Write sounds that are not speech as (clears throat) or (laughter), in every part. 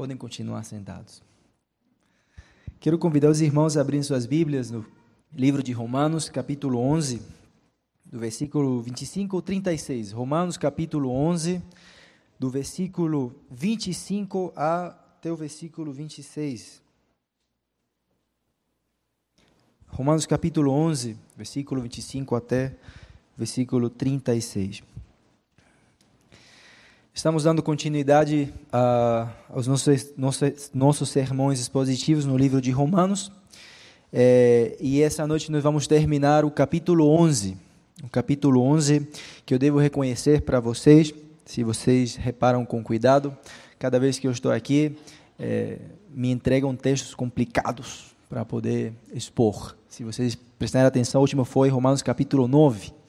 Podem continuar sentados. Quero convidar os irmãos a abrirem suas Bíblias no livro de Romanos, capítulo 11, do versículo 25 ao 36. Romanos, capítulo 11, do versículo 25 até o versículo 26. Romanos, capítulo 11, versículo 25 até versículo 36. Estamos dando continuidade uh, aos nossos, nossos, nossos sermões expositivos no livro de Romanos. É, e essa noite nós vamos terminar o capítulo 11. O capítulo 11 que eu devo reconhecer para vocês, se vocês reparam com cuidado, cada vez que eu estou aqui, é, me entregam textos complicados para poder expor. Se vocês prestarem atenção, o último foi Romanos capítulo 9.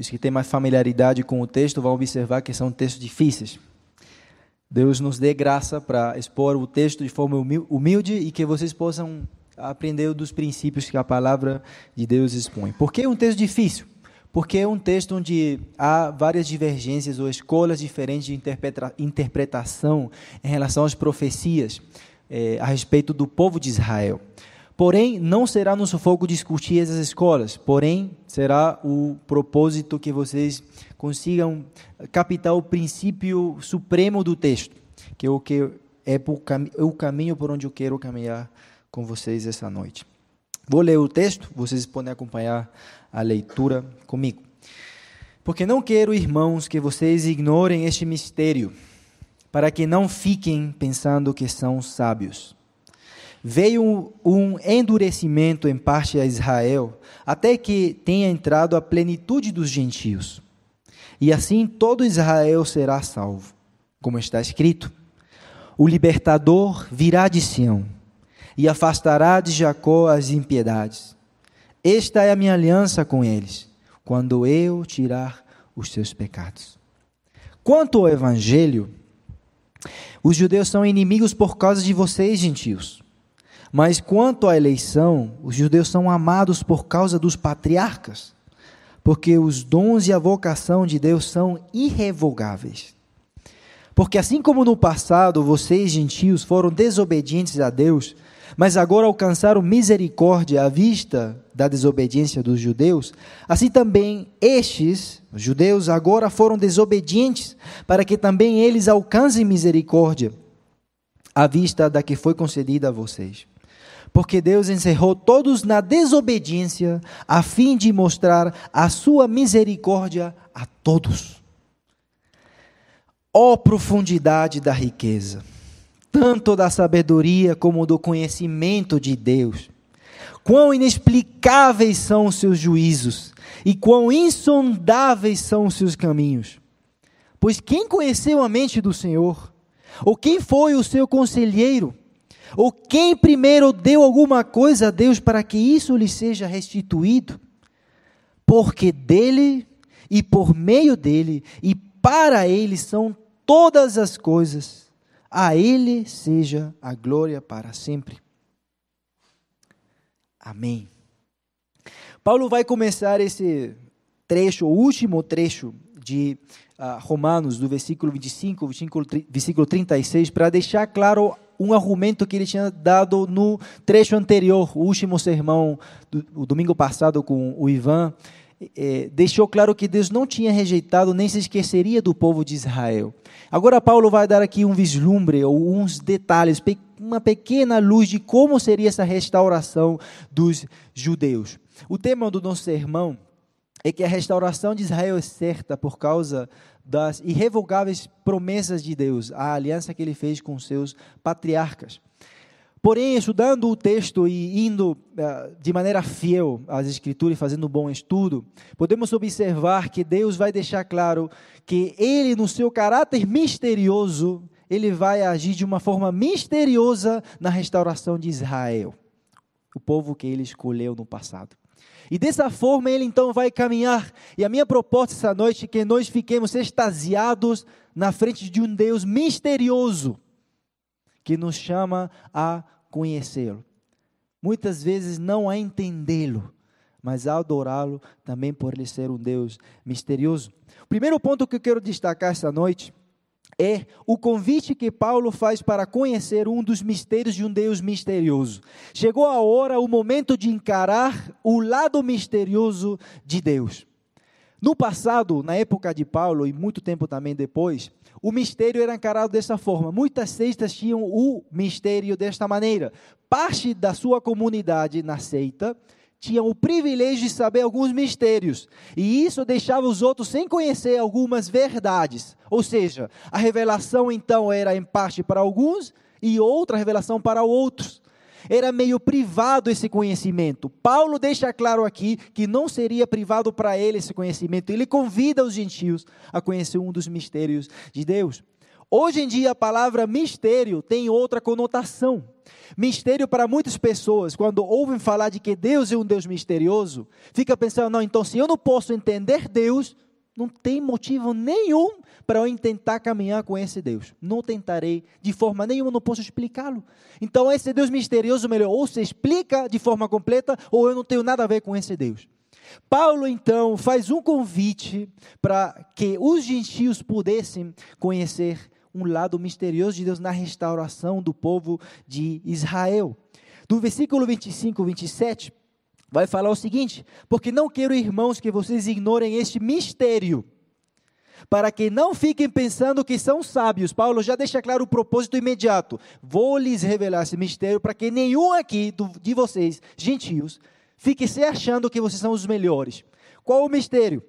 Os que têm mais familiaridade com o texto vão observar que são textos difíceis. Deus nos dê graça para expor o texto de forma humilde e que vocês possam aprender dos princípios que a palavra de Deus expõe. Por que um texto difícil? Porque é um texto onde há várias divergências ou escolas diferentes de interpreta interpretação em relação às profecias eh, a respeito do povo de Israel. Porém, não será no sufoco discutir essas escolas, porém, será o propósito que vocês consigam captar o princípio supremo do texto, que é o que é, é o caminho por onde eu quero caminhar com vocês essa noite. Vou ler o texto, vocês podem acompanhar a leitura comigo. Porque não quero, irmãos, que vocês ignorem este mistério, para que não fiquem pensando que são sábios veio um endurecimento em parte a Israel, até que tenha entrado a plenitude dos gentios. E assim todo Israel será salvo, como está escrito: O libertador virá de Sião e afastará de Jacó as impiedades. Esta é a minha aliança com eles, quando eu tirar os seus pecados. Quanto ao evangelho, os judeus são inimigos por causa de vocês, gentios mas quanto à eleição, os judeus são amados por causa dos patriarcas, porque os dons e a vocação de Deus são irrevogáveis. Porque assim como no passado vocês, gentios, foram desobedientes a Deus, mas agora alcançaram misericórdia à vista da desobediência dos judeus, assim também estes, os judeus, agora foram desobedientes, para que também eles alcancem misericórdia à vista da que foi concedida a vocês porque Deus encerrou todos na desobediência, a fim de mostrar a sua misericórdia a todos. Ó oh, profundidade da riqueza, tanto da sabedoria como do conhecimento de Deus. Quão inexplicáveis são os seus juízos e quão insondáveis são os seus caminhos. Pois quem conheceu a mente do Senhor? Ou quem foi o seu conselheiro? Ou quem primeiro deu alguma coisa a Deus para que isso lhe seja restituído? Porque dele e por meio dele e para ele são todas as coisas. A ele seja a glória para sempre. Amém. Paulo vai começar esse trecho, o último trecho de uh, Romanos, do versículo 25, versículo, versículo 36, para deixar claro um argumento que ele tinha dado no trecho anterior, o último sermão do o domingo passado com o Ivan, é, deixou claro que Deus não tinha rejeitado nem se esqueceria do povo de Israel. Agora Paulo vai dar aqui um vislumbre ou uns detalhes, uma pequena luz de como seria essa restauração dos judeus. O tema do nosso sermão é que a restauração de Israel é certa por causa das irrevogáveis promessas de Deus, a aliança que ele fez com seus patriarcas. Porém, estudando o texto e indo uh, de maneira fiel às Escrituras e fazendo um bom estudo, podemos observar que Deus vai deixar claro que Ele, no seu caráter misterioso, Ele vai agir de uma forma misteriosa na restauração de Israel, o povo que Ele escolheu no passado. E dessa forma ele então vai caminhar. E a minha proposta essa noite é que nós fiquemos extasiados na frente de um Deus misterioso que nos chama a conhecê-lo. Muitas vezes não a entendê-lo, mas a adorá-lo também por ele ser um Deus misterioso. O primeiro ponto que eu quero destacar essa noite é o convite que Paulo faz para conhecer um dos mistérios de um Deus misterioso. Chegou a hora, o momento de encarar o lado misterioso de Deus. No passado, na época de Paulo e muito tempo também depois, o mistério era encarado dessa forma. Muitas seitas tinham o mistério desta maneira. Parte da sua comunidade na seita tinham o privilégio de saber alguns mistérios, e isso deixava os outros sem conhecer algumas verdades. Ou seja, a revelação então era em parte para alguns e outra revelação para outros. Era meio privado esse conhecimento. Paulo deixa claro aqui que não seria privado para ele esse conhecimento. Ele convida os gentios a conhecer um dos mistérios de Deus. Hoje em dia, a palavra mistério tem outra conotação. Mistério para muitas pessoas, quando ouvem falar de que Deus é um Deus misterioso, fica pensando, não, então se eu não posso entender Deus, não tem motivo nenhum para eu tentar caminhar com esse Deus. Não tentarei de forma nenhuma, não posso explicá-lo. Então esse Deus misterioso, melhor, ou se explica de forma completa, ou eu não tenho nada a ver com esse Deus. Paulo então faz um convite para que os gentios pudessem conhecer um lado misterioso de Deus na restauração do povo de Israel. Do versículo 25, 27, vai falar o seguinte: Porque não quero, irmãos, que vocês ignorem este mistério, para que não fiquem pensando que são sábios. Paulo já deixa claro o propósito imediato: Vou lhes revelar esse mistério para que nenhum aqui do, de vocês, gentios, fique se achando que vocês são os melhores. Qual o mistério?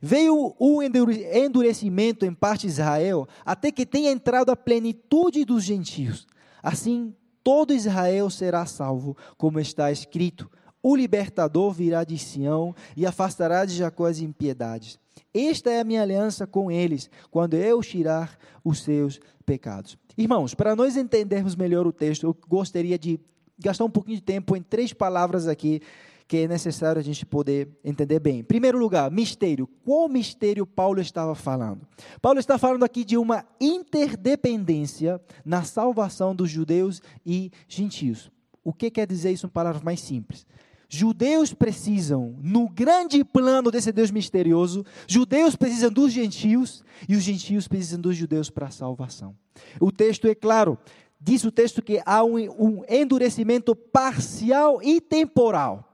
Veio o endurecimento em parte de Israel, até que tenha entrado a plenitude dos gentios. Assim, todo Israel será salvo, como está escrito: O libertador virá de Sião e afastará de Jacó as impiedades. Esta é a minha aliança com eles, quando eu tirar os seus pecados. Irmãos, para nós entendermos melhor o texto, eu gostaria de gastar um pouquinho de tempo em três palavras aqui que é necessário a gente poder entender bem. Em primeiro lugar, mistério. Qual mistério Paulo estava falando? Paulo está falando aqui de uma interdependência na salvação dos judeus e gentios. O que quer dizer isso em palavras mais simples? Judeus precisam, no grande plano desse Deus misterioso, judeus precisam dos gentios e os gentios precisam dos judeus para a salvação. O texto é claro, diz o texto que há um, um endurecimento parcial e temporal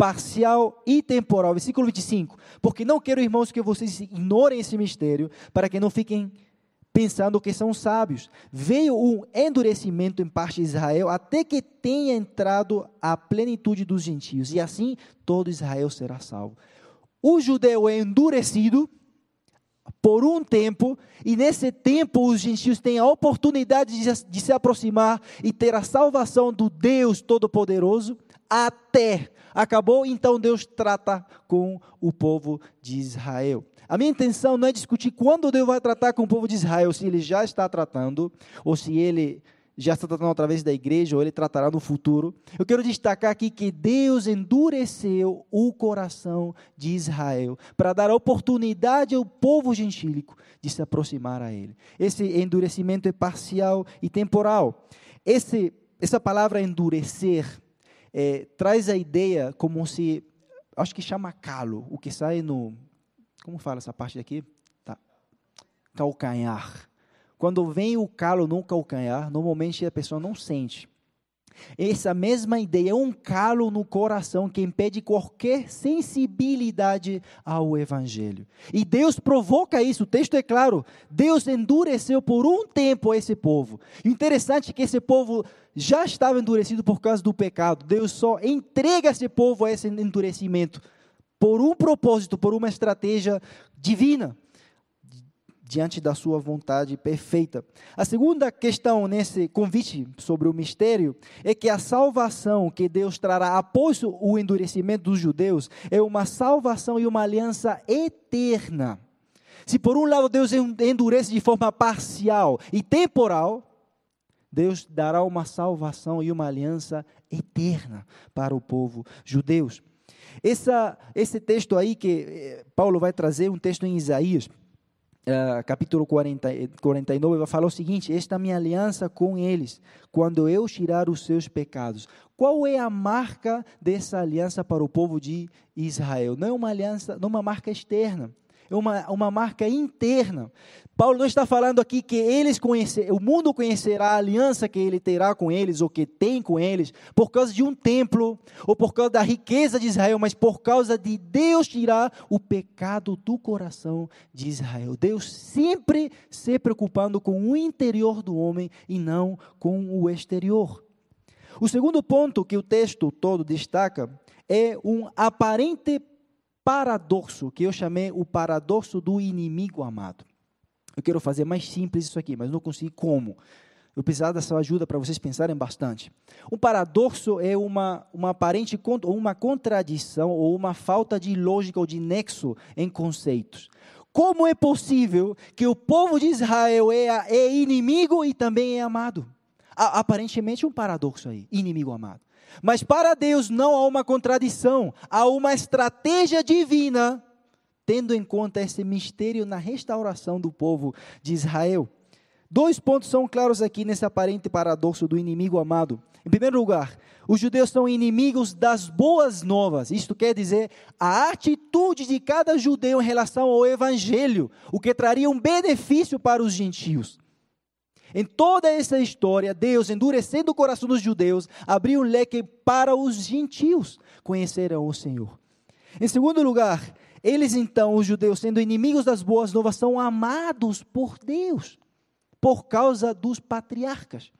parcial e temporal. Versículo 25. Porque não quero, irmãos, que vocês ignorem esse mistério, para que não fiquem pensando que são sábios. Veio um endurecimento em parte de Israel, até que tenha entrado a plenitude dos gentios, e assim todo Israel será salvo. O judeu é endurecido por um tempo, e nesse tempo os gentios têm a oportunidade de, de se aproximar e ter a salvação do Deus Todo-Poderoso, até acabou, então Deus trata com o povo de Israel. A minha intenção não é discutir quando Deus vai tratar com o povo de Israel, se ele já está tratando, ou se ele já está tratando através da igreja, ou ele tratará no futuro. Eu quero destacar aqui que Deus endureceu o coração de Israel para dar oportunidade ao povo gentílico de se aproximar a ele. Esse endurecimento é parcial e temporal. Esse, essa palavra endurecer é, traz a ideia como se, acho que chama calo, o que sai no, como fala essa parte daqui? Tá. Calcanhar. Quando vem o calo no calcanhar, normalmente a pessoa não sente. Essa mesma ideia um calo no coração que impede qualquer sensibilidade ao Evangelho. E Deus provoca isso, o texto é claro. Deus endureceu por um tempo esse povo. Interessante que esse povo já estava endurecido por causa do pecado. Deus só entrega esse povo a esse endurecimento por um propósito, por uma estratégia divina diante da sua vontade perfeita. A segunda questão nesse convite sobre o mistério é que a salvação que Deus trará após o endurecimento dos judeus é uma salvação e uma aliança eterna. Se por um lado Deus endurece de forma parcial e temporal, Deus dará uma salvação e uma aliança eterna para o povo judeus. Essa, esse texto aí que eh, Paulo vai trazer, um texto em Isaías, Uh, capítulo 40, 49, vai falar o seguinte: Esta minha aliança com eles, quando eu tirar os seus pecados. Qual é a marca dessa aliança para o povo de Israel? Não é uma aliança, não é uma marca externa, uma, uma marca interna. Paulo não está falando aqui que eles conhecer, o mundo conhecerá a aliança que ele terá com eles ou que tem com eles por causa de um templo ou por causa da riqueza de Israel, mas por causa de Deus tirar o pecado do coração de Israel. Deus sempre se preocupando com o interior do homem e não com o exterior. O segundo ponto que o texto todo destaca é um aparente paradoxo, que eu chamei o paradoxo do inimigo amado. Eu quero fazer mais simples isso aqui, mas não consegui como. Eu precisava dessa ajuda para vocês pensarem bastante. Um paradoxo é uma, uma aparente uma contradição ou uma falta de lógica ou de nexo em conceitos. Como é possível que o povo de Israel é, é inimigo e também é amado? aparentemente um paradoxo aí, inimigo amado. Mas para Deus não há uma contradição, há uma estratégia divina tendo em conta esse mistério na restauração do povo de Israel. Dois pontos são claros aqui nesse aparente paradoxo do inimigo amado. Em primeiro lugar, os judeus são inimigos das boas novas. Isto quer dizer a atitude de cada judeu em relação ao evangelho, o que traria um benefício para os gentios. Em toda essa história, Deus, endurecendo o coração dos judeus, abriu um leque para os gentios conhecerem o Senhor. Em segundo lugar, eles então, os judeus, sendo inimigos das boas novas, são amados por Deus, por causa dos patriarcas.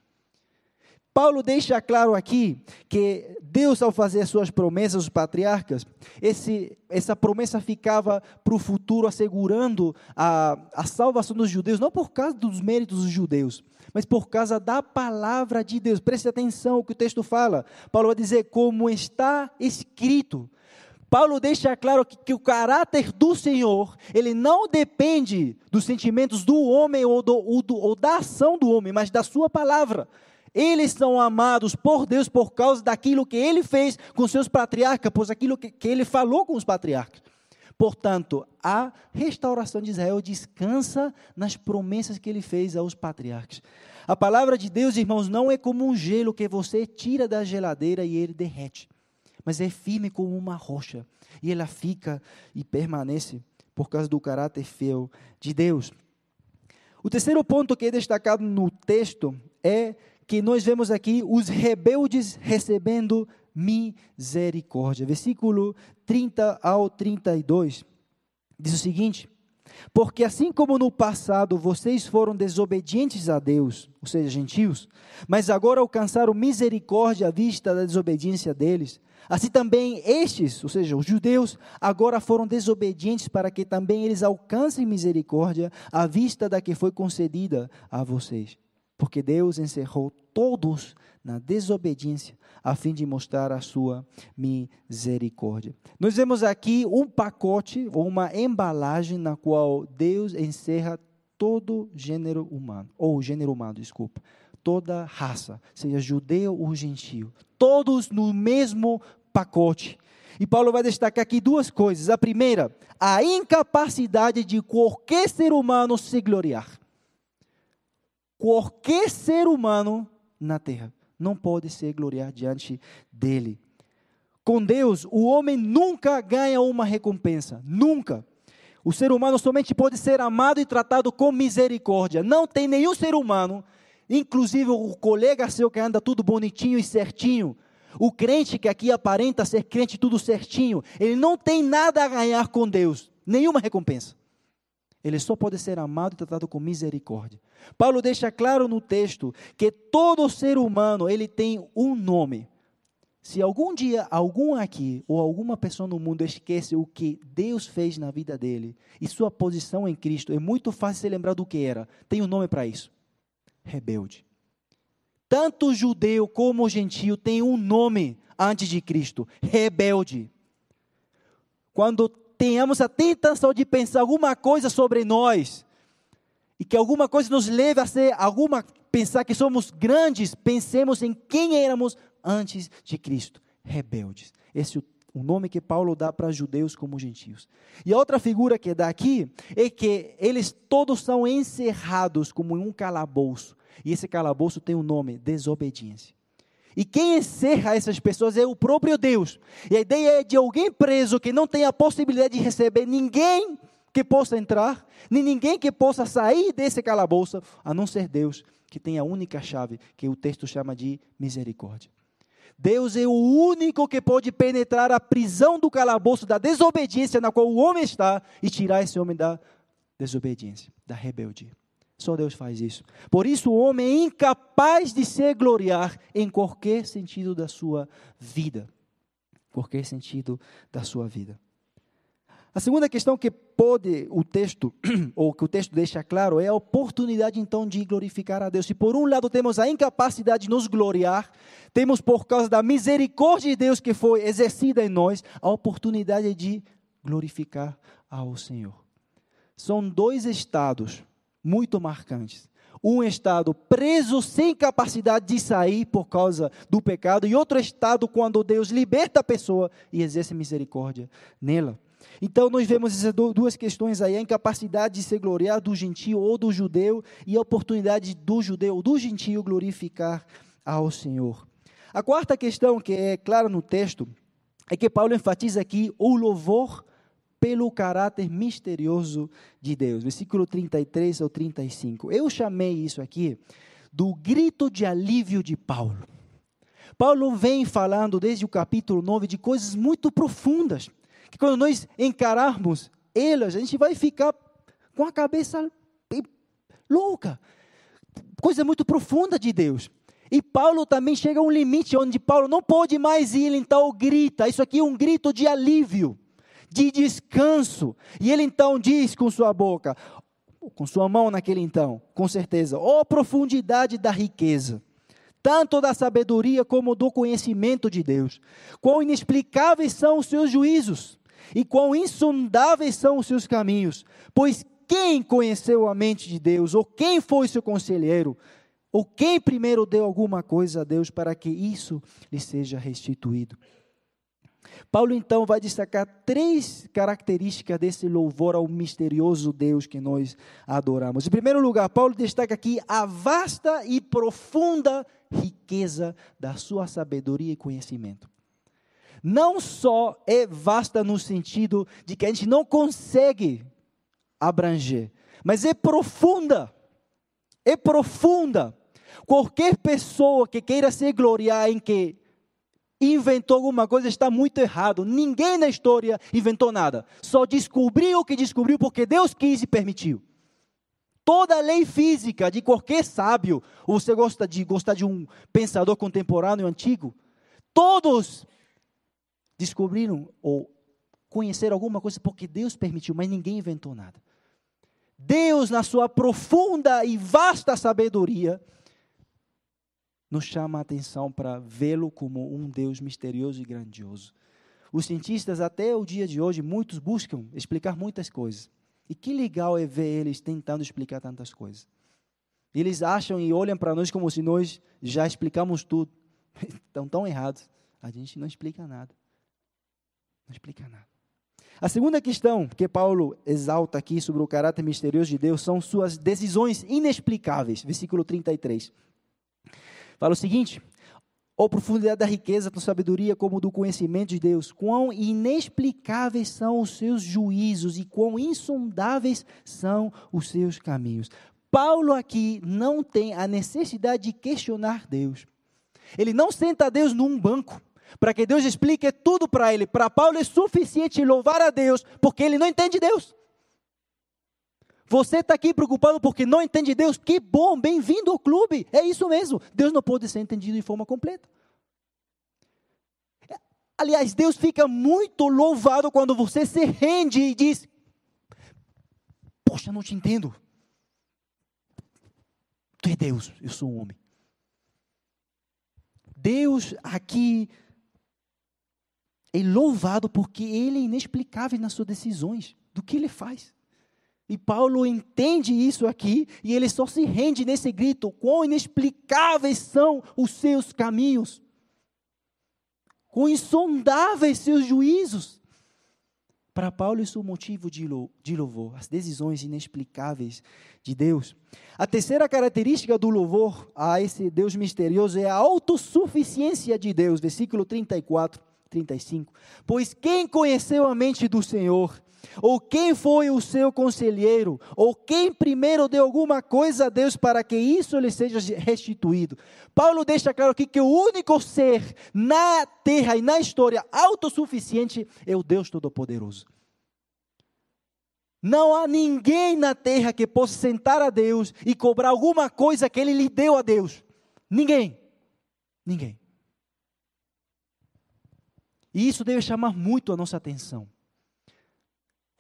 Paulo deixa claro aqui que Deus, ao fazer as suas promessas aos patriarcas, esse, essa promessa ficava para o futuro, assegurando a, a salvação dos judeus, não por causa dos méritos dos judeus, mas por causa da palavra de Deus. Preste atenção ao que o texto fala. Paulo vai dizer: como está escrito. Paulo deixa claro que, que, o caráter do Senhor, ele não depende dos sentimentos do homem ou, do, ou, do, ou da ação do homem, mas da sua palavra. Eles são amados por Deus por causa daquilo que ele fez com seus patriarcas, por aquilo que, que ele falou com os patriarcas. Portanto, a restauração de Israel descansa nas promessas que ele fez aos patriarcas. A palavra de Deus, irmãos, não é como um gelo que você tira da geladeira e ele derrete mas é firme como uma rocha. E ela fica e permanece por causa do caráter fiel de Deus. O terceiro ponto que é destacado no texto é que nós vemos aqui os rebeldes recebendo misericórdia. Versículo 30 ao 32 diz o seguinte: porque assim como no passado vocês foram desobedientes a Deus, ou seja, gentios, mas agora alcançaram misericórdia à vista da desobediência deles, Assim também estes, ou seja, os judeus, agora foram desobedientes para que também eles alcancem misericórdia à vista da que foi concedida a vocês. Porque Deus encerrou todos na desobediência, a fim de mostrar a sua misericórdia. Nós vemos aqui um pacote ou uma embalagem na qual Deus encerra todo gênero humano, ou gênero humano, desculpa, toda raça, seja judeu ou gentio, todos no mesmo pacote. E Paulo vai destacar aqui duas coisas. A primeira, a incapacidade de qualquer ser humano se gloriar. Qualquer ser humano na terra não pode se gloriar diante dele. Com Deus, o homem nunca ganha uma recompensa, nunca. O ser humano somente pode ser amado e tratado com misericórdia. Não tem nenhum ser humano, inclusive o colega seu que anda tudo bonitinho e certinho, o crente que aqui aparenta ser crente tudo certinho, ele não tem nada a ganhar com Deus, nenhuma recompensa. Ele só pode ser amado e tratado com misericórdia. Paulo deixa claro no texto que todo ser humano, ele tem um nome. Se algum dia algum aqui ou alguma pessoa no mundo esquece o que Deus fez na vida dele e sua posição em Cristo, é muito fácil se lembrar do que era. Tem um nome para isso: rebelde. Tanto judeu como gentio tem um nome antes de Cristo: rebelde. Quando tenhamos a tentação de pensar alguma coisa sobre nós, e que alguma coisa nos leve a ser alguma pensar que somos grandes, pensemos em quem éramos antes de Cristo, rebeldes. Esse é o nome que Paulo dá para judeus como gentios. E a outra figura que dá aqui é que eles todos são encerrados como em um calabouço. E esse calabouço tem o um nome: desobediência. E quem encerra essas pessoas é o próprio Deus. E a ideia é de alguém preso que não tem a possibilidade de receber ninguém que possa entrar, nem ninguém que possa sair desse calabouço, a não ser Deus, que tem a única chave, que o texto chama de misericórdia. Deus é o único que pode penetrar a prisão do calabouço da desobediência na qual o homem está e tirar esse homem da desobediência, da rebeldia. Só Deus faz isso. Por isso, o homem é incapaz de se gloriar em qualquer sentido da sua vida. Qualquer sentido da sua vida. A segunda questão que pode o texto, (clears throat) ou que o texto deixa claro, é a oportunidade então de glorificar a Deus. Se por um lado temos a incapacidade de nos gloriar, temos por causa da misericórdia de Deus que foi exercida em nós, a oportunidade de glorificar ao Senhor. São dois estados muito marcantes. Um estado preso sem capacidade de sair por causa do pecado, e outro estado quando Deus liberta a pessoa e exerce misericórdia nela. Então, nós vemos essas duas questões aí: a incapacidade de se gloriar do gentio ou do judeu, e a oportunidade do judeu ou do gentio glorificar ao Senhor. A quarta questão, que é clara no texto, é que Paulo enfatiza aqui o louvor pelo caráter misterioso de Deus. Versículo 33 ao 35. Eu chamei isso aqui do grito de alívio de Paulo. Paulo vem falando desde o capítulo 9 de coisas muito profundas que quando nós encararmos elas, a gente vai ficar com a cabeça louca. Coisa muito profunda de Deus. E Paulo também chega a um limite onde Paulo não pode mais ir, então grita. Isso aqui é um grito de alívio, de descanso. E ele então diz com sua boca, com sua mão naquele então, com certeza, ó oh, profundidade da riqueza tanto da sabedoria como do conhecimento de Deus. Quão inexplicáveis são os seus juízos e quão insondáveis são os seus caminhos. Pois quem conheceu a mente de Deus, ou quem foi seu conselheiro, ou quem primeiro deu alguma coisa a Deus para que isso lhe seja restituído? Paulo então vai destacar três características desse louvor ao misterioso Deus que nós adoramos. Em primeiro lugar, Paulo destaca aqui a vasta e profunda riqueza da sua sabedoria e conhecimento não só é vasta no sentido de que a gente não consegue abranger, mas é profunda. É profunda. Qualquer pessoa que queira se gloriar em que inventou alguma coisa está muito errado. Ninguém na história inventou nada. Só descobriu o que descobriu porque Deus quis e permitiu. Toda a lei física de qualquer sábio, ou você gosta de gostar de um pensador contemporâneo antigo, todos descobriram ou conheceram alguma coisa porque Deus permitiu, mas ninguém inventou nada. Deus, na sua profunda e vasta sabedoria, nos chama a atenção para vê-lo como um Deus misterioso e grandioso. Os cientistas, até o dia de hoje, muitos buscam explicar muitas coisas. E que legal é ver eles tentando explicar tantas coisas. Eles acham e olham para nós como se nós já explicamos tudo. (laughs) Estão tão errados. A gente não explica nada. Não explica nada. A segunda questão que Paulo exalta aqui sobre o caráter misterioso de Deus são suas decisões inexplicáveis. Versículo 33. Fala o seguinte: Ó profundidade da riqueza, da sabedoria, como do conhecimento de Deus, quão inexplicáveis são os seus juízos e quão insondáveis são os seus caminhos. Paulo aqui não tem a necessidade de questionar Deus. Ele não senta Deus num banco para que Deus explique tudo para ele. Para Paulo é suficiente louvar a Deus, porque ele não entende Deus. Você está aqui preocupado porque não entende Deus? Que bom, bem-vindo ao clube. É isso mesmo. Deus não pode ser entendido de forma completa. Aliás, Deus fica muito louvado quando você se rende e diz: Poxa, não te entendo. Tu é Deus, eu sou um homem. Deus aqui é louvado porque ele é inexplicável nas suas decisões, do que ele faz. E Paulo entende isso aqui e ele só se rende nesse grito: quão inexplicáveis são os seus caminhos, quão insondáveis seus juízos. Para Paulo, isso é o motivo de louvor, as decisões inexplicáveis de Deus. A terceira característica do louvor a esse Deus misterioso é a autossuficiência de Deus, versículo 34. 35. Pois quem conheceu a mente do Senhor Ou quem foi o seu conselheiro? Ou quem primeiro deu alguma coisa a Deus para que isso lhe seja restituído? Paulo deixa claro aqui que o único ser na terra e na história autossuficiente é o Deus Todo-Poderoso. Não há ninguém na terra que possa sentar a Deus e cobrar alguma coisa que ele lhe deu a Deus. Ninguém. Ninguém. E isso deve chamar muito a nossa atenção.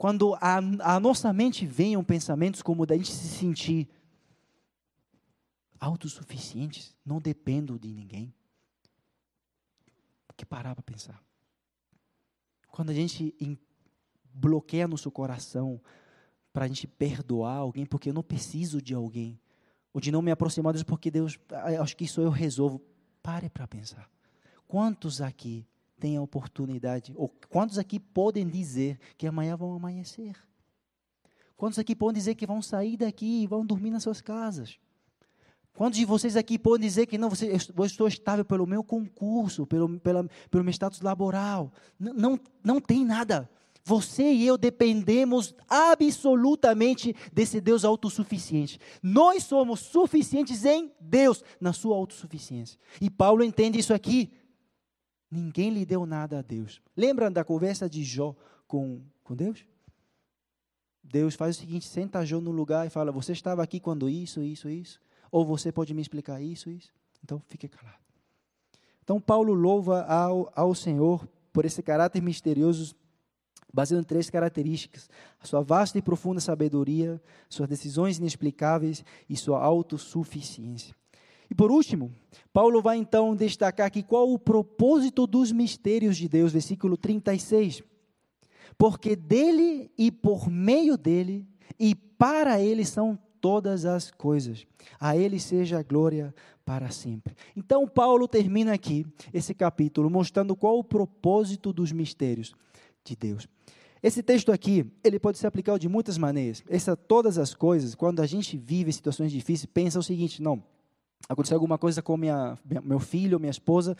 Quando a, a nossa mente venham pensamentos como da gente se sentir autossuficientes, não dependo de ninguém. Que parar para pensar. Quando a gente bloqueia nosso coração para a gente perdoar alguém, porque eu não preciso de alguém, ou de não me aproximar de Deus, porque Deus, acho que isso eu resolvo. Pare para pensar. Quantos aqui têm a oportunidade, ou quantos aqui podem dizer que amanhã vão amanhecer? Quantos aqui podem dizer que vão sair daqui e vão dormir nas suas casas? Quantos de vocês aqui podem dizer que não, você, eu estou estável pelo meu concurso, pelo, pela, pelo meu status laboral? Não, não tem nada. Você e eu dependemos absolutamente desse Deus autossuficiente. Nós somos suficientes em Deus, na sua autossuficiência. E Paulo entende isso aqui. Ninguém lhe deu nada a Deus. Lembra da conversa de Jó com, com Deus? Deus faz o seguinte: senta Jó no lugar e fala: Você estava aqui quando isso, isso, isso? Ou você pode me explicar isso, isso? Então fique calado. Então Paulo louva ao, ao Senhor por esse caráter misterioso baseado em três características: a sua vasta e profunda sabedoria, suas decisões inexplicáveis e sua autossuficiência. E por último, Paulo vai então destacar aqui qual o propósito dos mistérios de Deus, versículo 36. Porque dele e por meio dele e para ele são todas as coisas. A ele seja a glória para sempre. Então Paulo termina aqui esse capítulo mostrando qual o propósito dos mistérios de Deus. Esse texto aqui, ele pode ser aplicado de muitas maneiras. Essa todas as coisas, quando a gente vive situações difíceis, pensa o seguinte, não, aconteceu alguma coisa com minha, meu filho, minha esposa,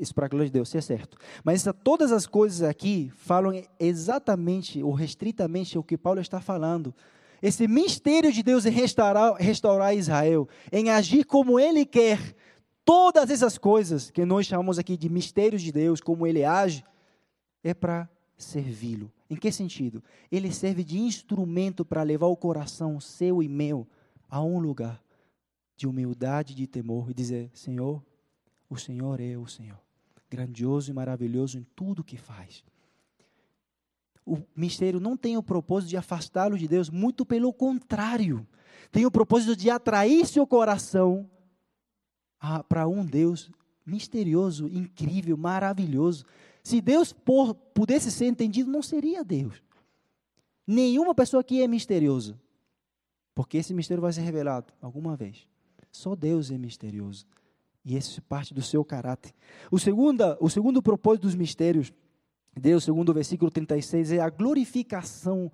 isso para a glória de Deus, se é certo. Mas todas as coisas aqui falam exatamente ou restritamente o que Paulo está falando. Esse mistério de Deus em restaurar, restaurar Israel, em agir como Ele quer, todas essas coisas que nós chamamos aqui de mistérios de Deus, como Ele age, é para servi-lo. Em que sentido? Ele serve de instrumento para levar o coração seu e meu a um lugar de humildade, de temor e dizer: Senhor, o Senhor é o Senhor, grandioso e maravilhoso em tudo que faz. O mistério não tem o propósito de afastá-lo de Deus, muito pelo contrário, tem o propósito de atrair seu coração para um Deus misterioso, incrível, maravilhoso, se Deus por, pudesse ser entendido, não seria Deus. Nenhuma pessoa aqui é misteriosa. Porque esse mistério vai ser revelado alguma vez. Só Deus é misterioso. E esse é parte do seu caráter. O segundo, o segundo propósito dos mistérios, Deus, segundo o versículo 36, é a glorificação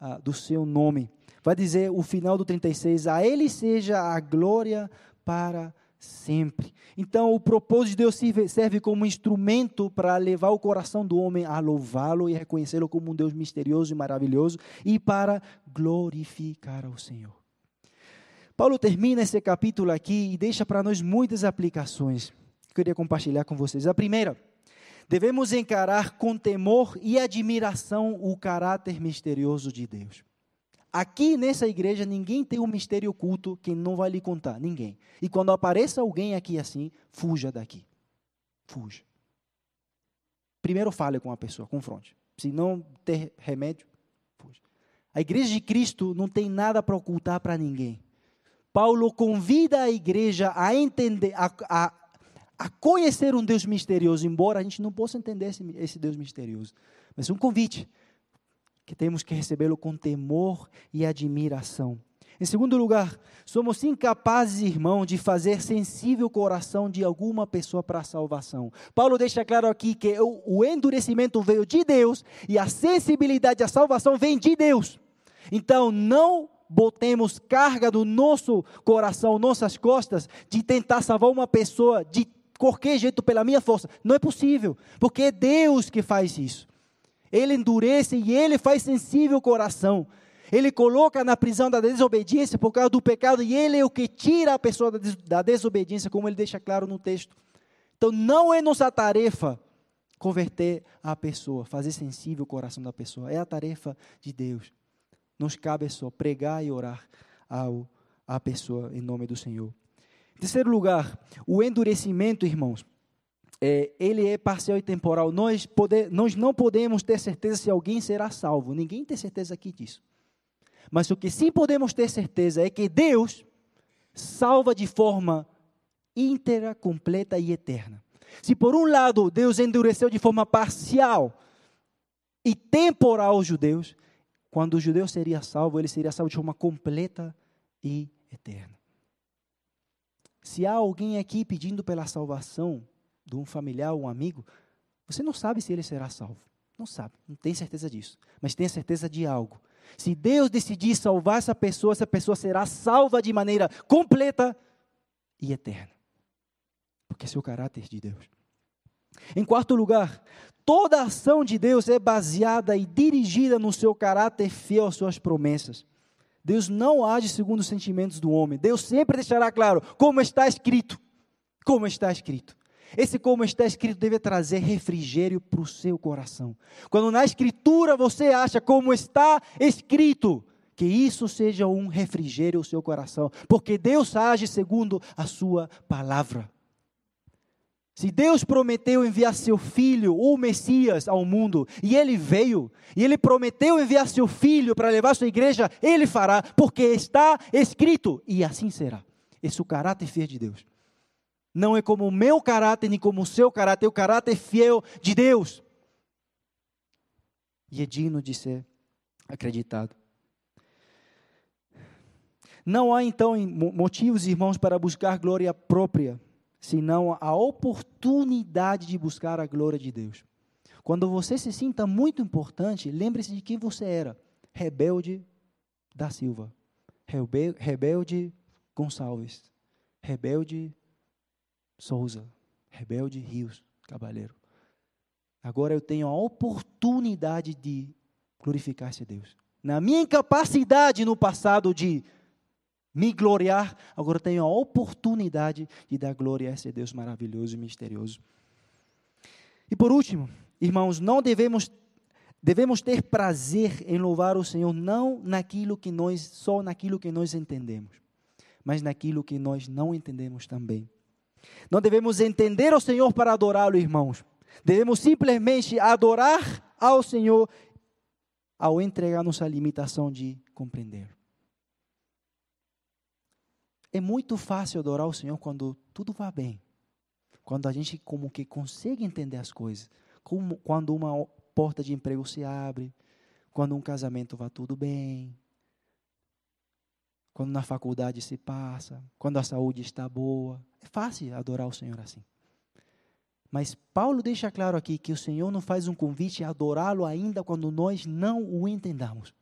ah, do seu nome. Vai dizer o final do 36, a Ele seja a glória para sempre. Então, o propósito de Deus serve como instrumento para levar o coração do homem a louvá-lo e reconhecê-lo como um Deus misterioso e maravilhoso e para glorificar ao Senhor. Paulo termina esse capítulo aqui e deixa para nós muitas aplicações que eu queria compartilhar com vocês. A primeira, devemos encarar com temor e admiração o caráter misterioso de Deus. Aqui nessa igreja ninguém tem um mistério oculto que não vai lhe contar, ninguém. E quando apareça alguém aqui assim, fuja daqui. Fuja. Primeiro fale com a pessoa, confronte. Se não ter remédio, fuja. A igreja de Cristo não tem nada para ocultar para ninguém. Paulo convida a igreja a entender, a, a, a, conhecer um Deus misterioso, embora a gente não possa entender esse, esse Deus misterioso. Mas um convite que temos que recebê-lo com temor e admiração. Em segundo lugar, somos incapazes, irmão, de fazer sensível o coração de alguma pessoa para a salvação. Paulo deixa claro aqui que o, o endurecimento veio de Deus e a sensibilidade à salvação vem de Deus. Então, não botemos carga do nosso coração, nossas costas, de tentar salvar uma pessoa de qualquer jeito pela minha força. Não é possível, porque é Deus que faz isso. Ele endurece e ele faz sensível o coração. Ele coloca na prisão da desobediência por causa do pecado e ele é o que tira a pessoa da desobediência, como ele deixa claro no texto. Então não é nossa tarefa converter a pessoa, fazer sensível o coração da pessoa. É a tarefa de Deus. Nos cabe só pregar e orar ao, à pessoa em nome do Senhor. Em terceiro lugar, o endurecimento, irmãos, é, ele é parcial e temporal. Nós, poder, nós não podemos ter certeza se alguém será salvo. Ninguém tem certeza aqui disso. Mas o que sim podemos ter certeza é que Deus salva de forma íntegra, completa e eterna. Se por um lado Deus endureceu de forma parcial e temporal os judeus, quando o judeu seria salvo, ele seria salvo de forma completa e eterna. Se há alguém aqui pedindo pela salvação de um familiar, um amigo, você não sabe se ele será salvo. Não sabe, não tem certeza disso. Mas tem certeza de algo. Se Deus decidir salvar essa pessoa, essa pessoa será salva de maneira completa e eterna. Porque esse é o caráter de Deus. Em quarto lugar, toda ação de Deus é baseada e dirigida no seu caráter fiel às suas promessas. Deus não age segundo os sentimentos do homem. Deus sempre deixará claro como está escrito. Como está escrito. Esse como está escrito deve trazer refrigério para o seu coração. Quando na escritura você acha como está escrito, que isso seja um refrigério ao seu coração, porque Deus age segundo a sua palavra. Se Deus prometeu enviar seu filho, o Messias, ao mundo, e ele veio, e ele prometeu enviar seu filho para levar sua igreja, ele fará, porque está escrito, e assim será. Esse é o caráter fiel de Deus. Não é como o meu caráter, nem como o seu caráter, é o caráter fiel de Deus. E é digno de ser acreditado. Não há então motivos, irmãos, para buscar glória própria senão a oportunidade de buscar a glória de Deus. Quando você se sinta muito importante, lembre-se de quem você era: rebelde da Silva, rebelde Gonçalves, rebelde Souza, rebelde Rios Cabaleiro. Agora eu tenho a oportunidade de glorificar esse Deus. Na minha incapacidade no passado de me gloriar, agora tenho a oportunidade de dar glória a esse Deus maravilhoso e misterioso. E por último, irmãos, não devemos devemos ter prazer em louvar o Senhor não naquilo que nós só naquilo que nós entendemos, mas naquilo que nós não entendemos também. Não devemos entender o Senhor para adorá-lo, irmãos. Devemos simplesmente adorar ao Senhor ao entregar-nos a limitação de compreender. É muito fácil adorar o Senhor quando tudo vai bem. Quando a gente como que consegue entender as coisas. Como quando uma porta de emprego se abre, quando um casamento vai tudo bem, quando na faculdade se passa, quando a saúde está boa. É fácil adorar o Senhor assim. Mas Paulo deixa claro aqui que o Senhor não faz um convite a adorá-lo ainda quando nós não o entendamos.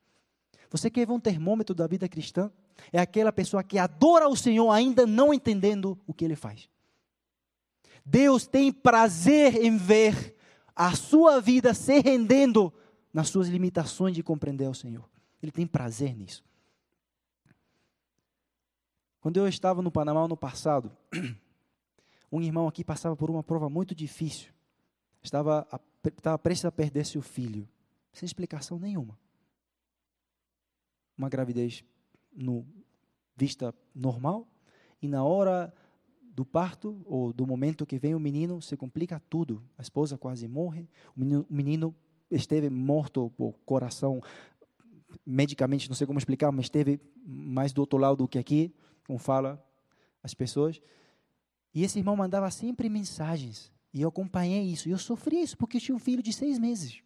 Você quer ver um termômetro da vida cristã? É aquela pessoa que adora o Senhor ainda não entendendo o que ele faz. Deus tem prazer em ver a sua vida se rendendo nas suas limitações de compreender o Senhor. Ele tem prazer nisso. Quando eu estava no Panamá no passado, (clears throat) um irmão aqui passava por uma prova muito difícil. Estava, estava prestes a perder seu filho, sem explicação nenhuma. Uma gravidez no, vista normal, e na hora do parto, ou do momento que vem o menino, se complica tudo. A esposa quase morre, o menino, o menino esteve morto por coração, medicamente, não sei como explicar, mas esteve mais do outro lado do que aqui, como fala as pessoas. E esse irmão mandava sempre mensagens, e eu acompanhei isso, e eu sofri isso, porque eu tinha um filho de seis meses.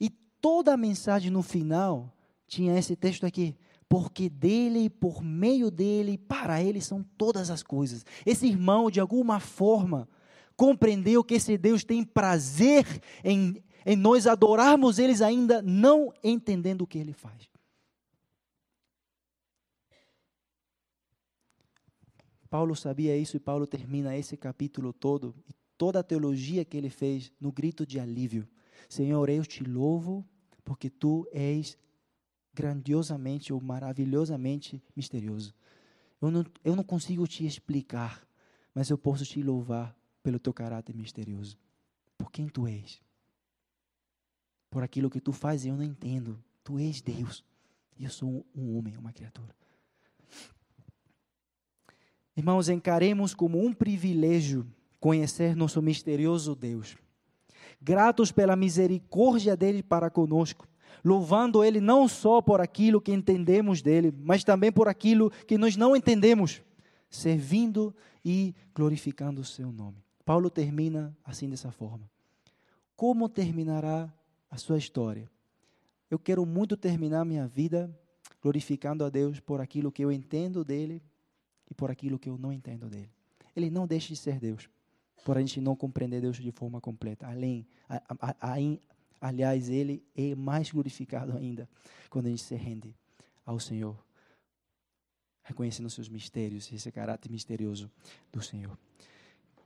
E toda a mensagem no final tinha esse texto aqui: porque dele, por meio dele, para ele são todas as coisas. Esse irmão, de alguma forma, compreendeu que esse Deus tem prazer em, em nós adorarmos eles ainda não entendendo o que ele faz. Paulo sabia isso e Paulo termina esse capítulo todo e toda a teologia que ele fez no grito de alívio. Senhor, eu te louvo porque tu és grandiosamente ou maravilhosamente misterioso. Eu não, eu não consigo te explicar, mas eu posso te louvar pelo teu caráter misterioso. Por quem tu és. Por aquilo que tu fazes, eu não entendo. Tu és Deus. E eu sou um homem, uma criatura. Irmãos, encaremos como um privilégio conhecer nosso misterioso Deus. Gratos pela misericórdia dele para conosco, louvando ele não só por aquilo que entendemos dele, mas também por aquilo que nós não entendemos, servindo e glorificando o seu nome. Paulo termina assim dessa forma. Como terminará a sua história? Eu quero muito terminar minha vida glorificando a Deus por aquilo que eu entendo dele e por aquilo que eu não entendo dele. Ele não deixa de ser Deus, por a gente não compreender Deus de forma completa. Além, a, a, a, aliás, ele é mais glorificado ainda quando a gente se rende ao Senhor, reconhecendo os seus mistérios, esse caráter misterioso do Senhor.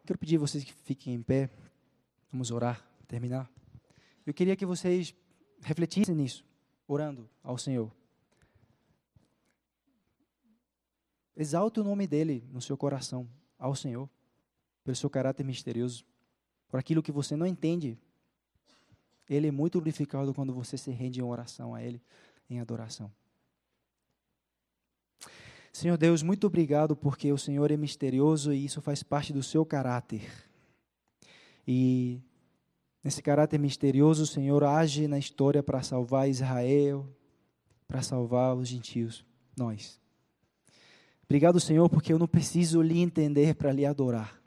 Quero pedir a vocês que fiquem em pé. Vamos orar, terminar. Eu queria que vocês refletissem nisso, orando ao Senhor. Exalte o nome dele no seu coração, ao Senhor, pelo seu caráter misterioso, por aquilo que você não entende. Ele é muito glorificado quando você se rende em oração a Ele, em adoração. Senhor Deus, muito obrigado porque o Senhor é misterioso e isso faz parte do seu caráter. E nesse caráter misterioso, o Senhor age na história para salvar Israel, para salvar os gentios, nós. Obrigado, Senhor, porque eu não preciso lhe entender para lhe adorar.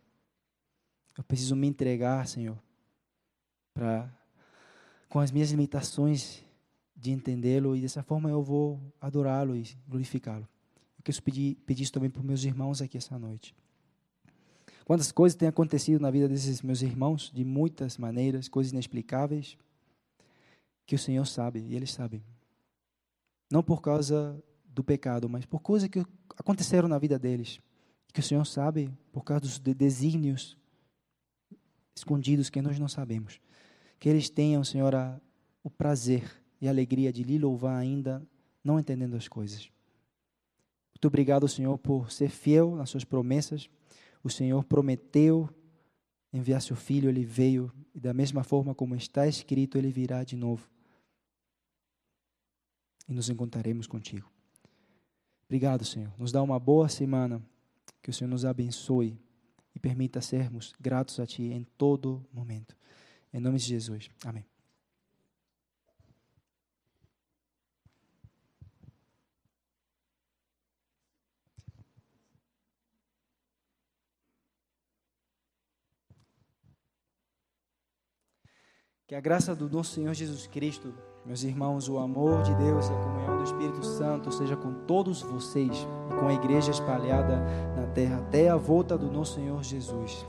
Eu preciso me entregar, Senhor, para com as minhas limitações de entendê-lo e dessa forma eu vou adorá-lo e glorificá-lo. Eu quero pedir, pedir isso também para meus irmãos aqui essa noite. Quantas coisas têm acontecido na vida desses meus irmãos, de muitas maneiras, coisas inexplicáveis, que o Senhor sabe, e eles sabem. Não por causa do pecado, mas por coisas que aconteceram na vida deles, que o Senhor sabe, por causa dos desígnios escondidos que nós não sabemos. Que eles tenham, Senhor, o prazer e a alegria de lhe louvar ainda, não entendendo as coisas. Muito obrigado, Senhor, por ser fiel nas suas promessas. O Senhor prometeu enviar seu filho, ele veio, e da mesma forma como está escrito, ele virá de novo. E nos encontraremos contigo. Obrigado, Senhor. Nos dá uma boa semana. Que o Senhor nos abençoe e permita sermos gratos a Ti em todo momento. Em nome de Jesus. Amém. Que a graça do nosso Senhor Jesus Cristo, meus irmãos, o amor de Deus e a comunhão do Espírito Santo seja com todos vocês e com a igreja espalhada na terra até a volta do nosso Senhor Jesus.